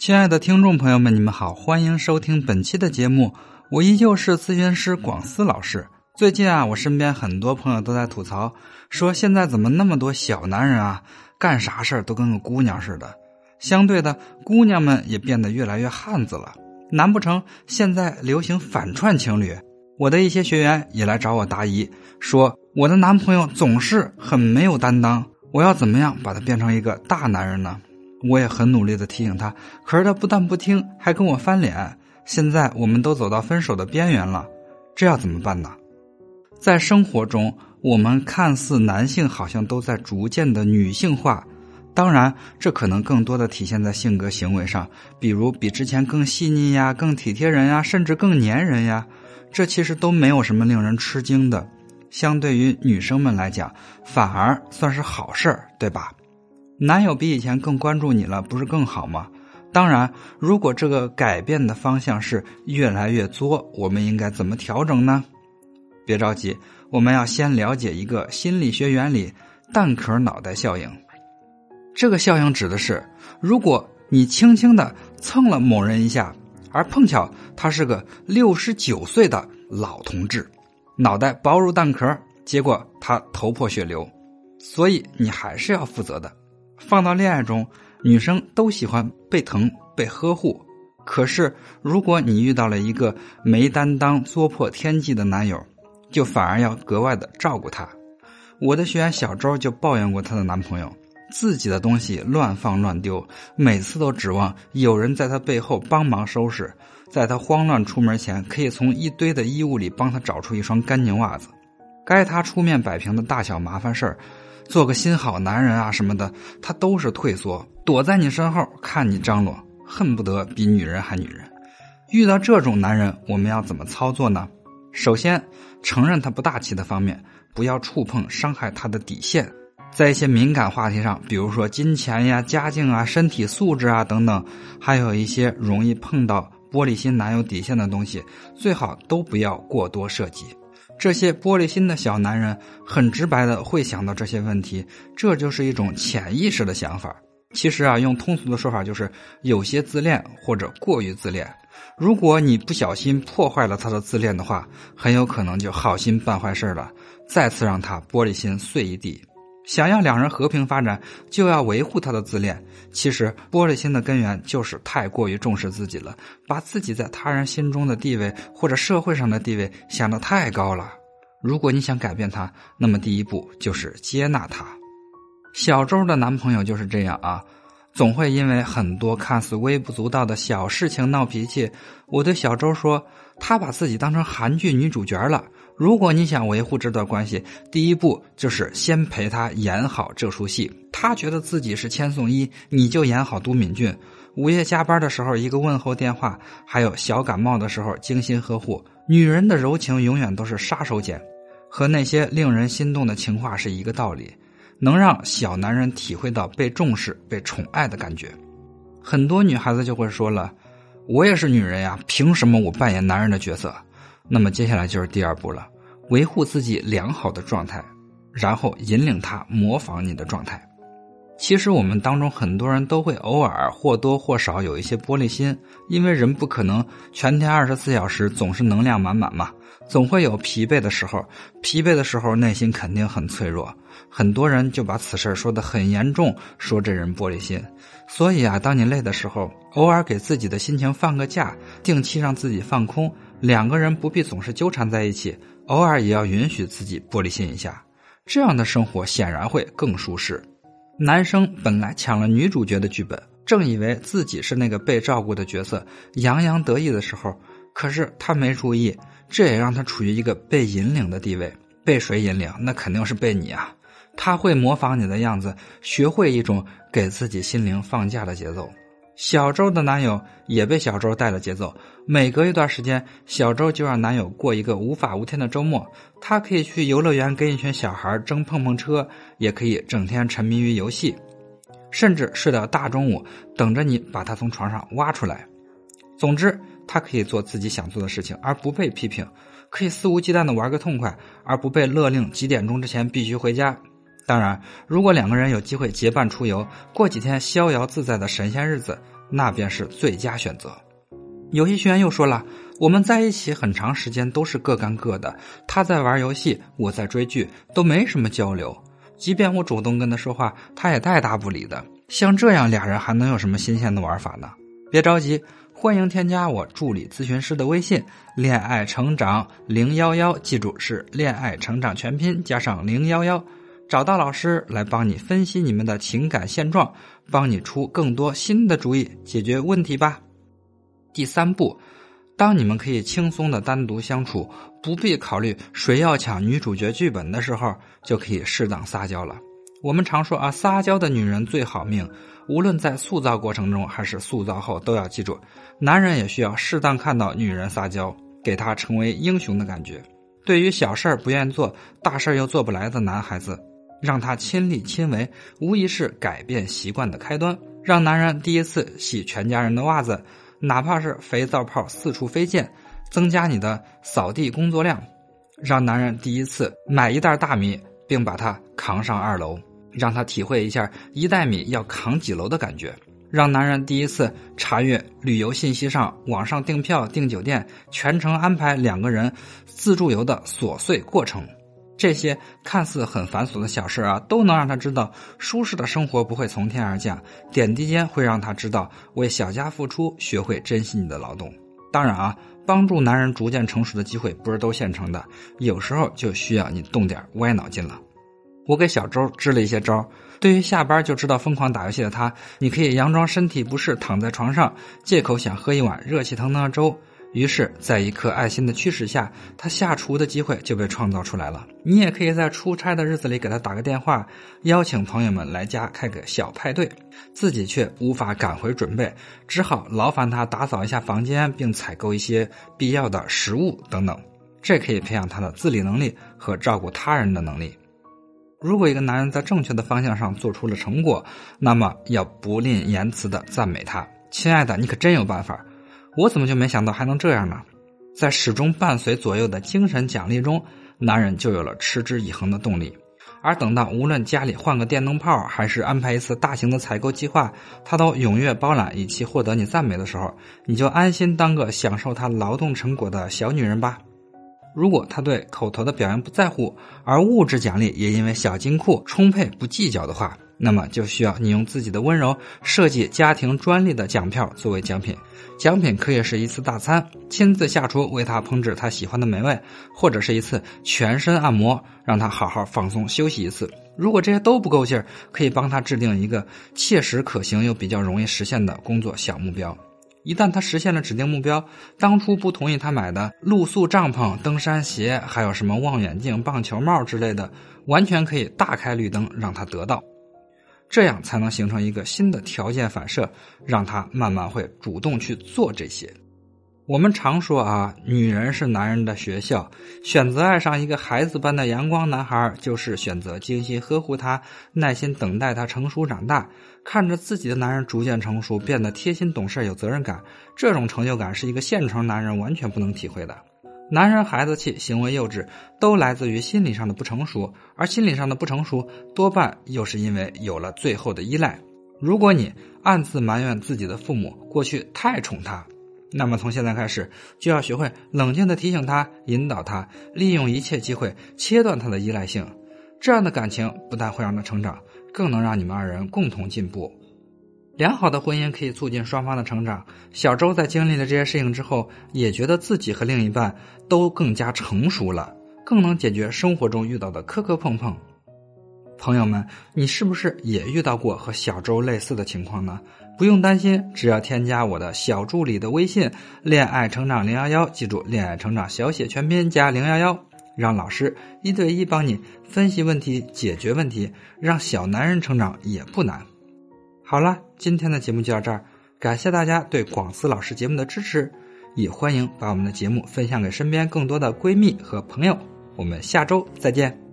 亲爱的听众朋友们，你们好，欢迎收听本期的节目。我依旧是咨询师广思老师。最近啊，我身边很多朋友都在吐槽，说现在怎么那么多小男人啊，干啥事儿都跟个姑娘似的。相对的，姑娘们也变得越来越汉子了。难不成现在流行反串情侣？我的一些学员也来找我答疑，说我的男朋友总是很没有担当，我要怎么样把他变成一个大男人呢？我也很努力的提醒他，可是他不但不听，还跟我翻脸。现在我们都走到分手的边缘了，这要怎么办呢？在生活中，我们看似男性好像都在逐渐的女性化，当然，这可能更多的体现在性格行为上，比如比之前更细腻呀、更体贴人呀，甚至更粘人呀。这其实都没有什么令人吃惊的，相对于女生们来讲，反而算是好事儿，对吧？男友比以前更关注你了，不是更好吗？当然，如果这个改变的方向是越来越作，我们应该怎么调整呢？别着急，我们要先了解一个心理学原理——蛋壳脑袋效应。这个效应指的是，如果你轻轻的蹭了某人一下，而碰巧他是个六十九岁的老同志，脑袋薄如蛋壳，结果他头破血流，所以你还是要负责的。放到恋爱中，女生都喜欢被疼、被呵护。可是，如果你遇到了一个没担当、作破天际的男友，就反而要格外的照顾他。我的学员小周就抱怨过她的男朋友，自己的东西乱放乱丢，每次都指望有人在他背后帮忙收拾，在他慌乱出门前，可以从一堆的衣物里帮他找出一双干净袜子。该他出面摆平的大小麻烦事儿。做个心好男人啊什么的，他都是退缩，躲在你身后看你张罗，恨不得比女人还女人。遇到这种男人，我们要怎么操作呢？首先，承认他不大气的方面，不要触碰伤害他的底线。在一些敏感话题上，比如说金钱呀、家境啊、身体素质啊等等，还有一些容易碰到玻璃心男友底线的东西，最好都不要过多涉及。这些玻璃心的小男人很直白的会想到这些问题，这就是一种潜意识的想法。其实啊，用通俗的说法就是有些自恋或者过于自恋。如果你不小心破坏了他的自恋的话，很有可能就好心办坏事了，再次让他玻璃心碎一地。想要两人和平发展，就要维护他的自恋。其实，玻璃心的根源就是太过于重视自己了，把自己在他人心中的地位或者社会上的地位想得太高了。如果你想改变他，那么第一步就是接纳他。小周的男朋友就是这样啊，总会因为很多看似微不足道的小事情闹脾气。我对小周说，他把自己当成韩剧女主角了。如果你想维护这段关系，第一步就是先陪他演好这出戏。他觉得自己是千颂伊，你就演好都敏俊。午夜加班的时候一个问候电话，还有小感冒的时候精心呵护。女人的柔情永远都是杀手锏，和那些令人心动的情话是一个道理，能让小男人体会到被重视、被宠爱的感觉。很多女孩子就会说了：“我也是女人呀，凭什么我扮演男人的角色？”那么接下来就是第二步了，维护自己良好的状态，然后引领他模仿你的状态。其实我们当中很多人都会偶尔或多或少有一些玻璃心，因为人不可能全天二十四小时总是能量满满嘛，总会有疲惫的时候。疲惫的时候，内心肯定很脆弱。很多人就把此事说得很严重，说这人玻璃心。所以啊，当你累的时候，偶尔给自己的心情放个假，定期让自己放空。两个人不必总是纠缠在一起，偶尔也要允许自己玻璃心一下，这样的生活显然会更舒适。男生本来抢了女主角的剧本，正以为自己是那个被照顾的角色，洋洋得意的时候，可是他没注意，这也让他处于一个被引领的地位。被谁引领？那肯定是被你啊！他会模仿你的样子，学会一种给自己心灵放假的节奏。小周的男友也被小周带了节奏，每隔一段时间，小周就让男友过一个无法无天的周末。他可以去游乐园跟一群小孩争碰碰车，也可以整天沉迷于游戏，甚至睡到大中午，等着你把他从床上挖出来。总之，他可以做自己想做的事情，而不被批评；可以肆无忌惮的玩个痛快，而不被勒令几点钟之前必须回家。当然，如果两个人有机会结伴出游，过几天逍遥自在的神仙日子。那便是最佳选择。有些学员又说了，我们在一起很长时间都是各干各的，他在玩游戏，我在追剧，都没什么交流。即便我主动跟他说话，他也带答不理的。像这样俩人还能有什么新鲜的玩法呢？别着急，欢迎添加我助理咨询师的微信“恋爱成长零幺幺”，记住是“恋爱成长”全拼加上零幺幺。找到老师来帮你分析你们的情感现状，帮你出更多新的主意，解决问题吧。第三步，当你们可以轻松的单独相处，不必考虑谁要抢女主角剧本的时候，就可以适当撒娇了。我们常说啊，撒娇的女人最好命。无论在塑造过程中还是塑造后，都要记住，男人也需要适当看到女人撒娇，给她成为英雄的感觉。对于小事儿不愿做，大事又做不来的男孩子。让他亲力亲为，无疑是改变习惯的开端。让男人第一次洗全家人的袜子，哪怕是肥皂泡四处飞溅，增加你的扫地工作量。让男人第一次买一袋大米，并把它扛上二楼，让他体会一下一袋米要扛几楼的感觉。让男人第一次查阅旅游信息上网上订票订酒店，全程安排两个人自助游的琐碎过程。这些看似很繁琐的小事啊，都能让他知道舒适的生活不会从天而降，点滴间会让他知道为小家付出，学会珍惜你的劳动。当然啊，帮助男人逐渐成熟的机会不是都现成的，有时候就需要你动点歪脑筋了。我给小周支了一些招，对于下班就知道疯狂打游戏的他，你可以佯装身体不适，躺在床上，借口想喝一碗热气腾腾的粥。于是，在一颗爱心的驱使下，他下厨的机会就被创造出来了。你也可以在出差的日子里给他打个电话，邀请朋友们来家开个小派对，自己却无法赶回准备，只好劳烦他打扫一下房间，并采购一些必要的食物等等。这可以培养他的自理能力和照顾他人的能力。如果一个男人在正确的方向上做出了成果，那么要不吝言辞的赞美他：“亲爱的，你可真有办法。”我怎么就没想到还能这样呢？在始终伴随左右的精神奖励中，男人就有了持之以恒的动力。而等到无论家里换个电灯泡，还是安排一次大型的采购计划，他都踊跃包揽，以期获得你赞美的时候，你就安心当个享受他劳动成果的小女人吧。如果他对口头的表扬不在乎，而物质奖励也因为小金库充沛不计较的话，那么就需要你用自己的温柔设计家庭专利的奖票作为奖品。奖品可以是一次大餐，亲自下厨为他烹制他喜欢的美味，或者是一次全身按摩，让他好好放松休息一次。如果这些都不够劲儿，可以帮他制定一个切实可行又比较容易实现的工作小目标。一旦他实现了指定目标，当初不同意他买的露宿帐篷、登山鞋，还有什么望远镜、棒球帽之类的，完全可以大开绿灯让他得到。这样才能形成一个新的条件反射，让他慢慢会主动去做这些。我们常说啊，女人是男人的学校，选择爱上一个孩子般的阳光男孩，就是选择精心呵护他，耐心等待他成熟长大，看着自己的男人逐渐成熟，变得贴心懂事、有责任感，这种成就感是一个现成男人完全不能体会的。男人孩子气、行为幼稚，都来自于心理上的不成熟，而心理上的不成熟，多半又是因为有了最后的依赖。如果你暗自埋怨自己的父母过去太宠他，那么从现在开始就要学会冷静的提醒他、引导他，利用一切机会切断他的依赖性。这样的感情不但会让他成长，更能让你们二人共同进步。良好的婚姻可以促进双方的成长。小周在经历了这些事情之后，也觉得自己和另一半都更加成熟了，更能解决生活中遇到的磕磕碰碰。朋友们，你是不是也遇到过和小周类似的情况呢？不用担心，只要添加我的小助理的微信“恋爱成长零幺幺”，记住“恋爱成长”小写全拼加零幺幺，让老师一对一帮你分析问题、解决问题，让小男人成长也不难。好了，今天的节目就到这儿，感谢大家对广思老师节目的支持，也欢迎把我们的节目分享给身边更多的闺蜜和朋友。我们下周再见。